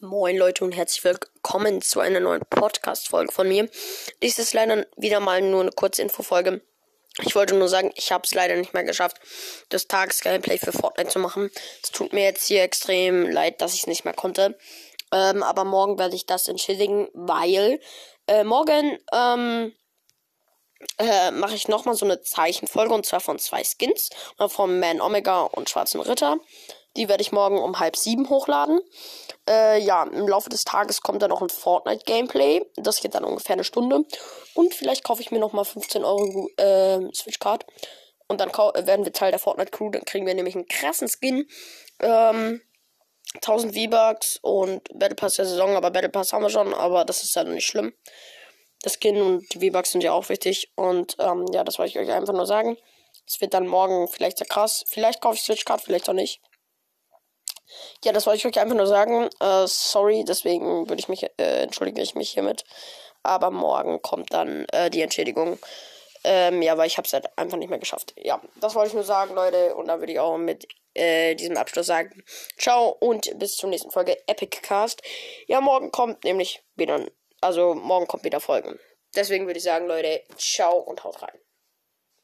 Moin Leute und herzlich willkommen zu einer neuen Podcast-Folge von mir. Dies ist leider wieder mal nur eine kurze Infofolge. Ich wollte nur sagen, ich habe es leider nicht mehr geschafft, das Tages-Gameplay für Fortnite zu machen. Es tut mir jetzt hier extrem leid, dass ich es nicht mehr konnte. Ähm, aber morgen werde ich das entschädigen, weil äh, morgen ähm, äh, mache ich nochmal so eine Zeichenfolge und zwar von zwei Skins. Von Man Omega und Schwarzen Ritter. Die werde ich morgen um halb sieben hochladen. Äh, ja, im Laufe des Tages kommt dann noch ein Fortnite-Gameplay. Das geht dann ungefähr eine Stunde. Und vielleicht kaufe ich mir nochmal 15 Euro äh, Switch-Card. Und dann werden wir Teil der Fortnite-Crew. Dann kriegen wir nämlich einen krassen Skin. Ähm, 1000 V-Bucks und Battle Pass der Saison. Aber Battle Pass haben wir schon. Aber das ist ja nicht schlimm. Das Skin und die V-Bucks sind ja auch wichtig. Und ähm, ja, das wollte ich euch einfach nur sagen. Es wird dann morgen vielleicht sehr krass. Vielleicht kaufe ich Switch-Card, vielleicht auch nicht. Ja, das wollte ich euch einfach nur sagen. Äh, sorry, deswegen würde ich mich, äh, entschuldige ich mich hiermit. Aber morgen kommt dann äh, die Entschädigung. Ähm, ja, weil ich habe es halt einfach nicht mehr geschafft. Ja, das wollte ich nur sagen, Leute. Und dann würde ich auch mit äh, diesem Abschluss sagen. Ciao und bis zur nächsten Folge Epic Cast. Ja, morgen kommt nämlich wieder, also morgen kommt wieder Folgen. Deswegen würde ich sagen, Leute, ciao und haut rein.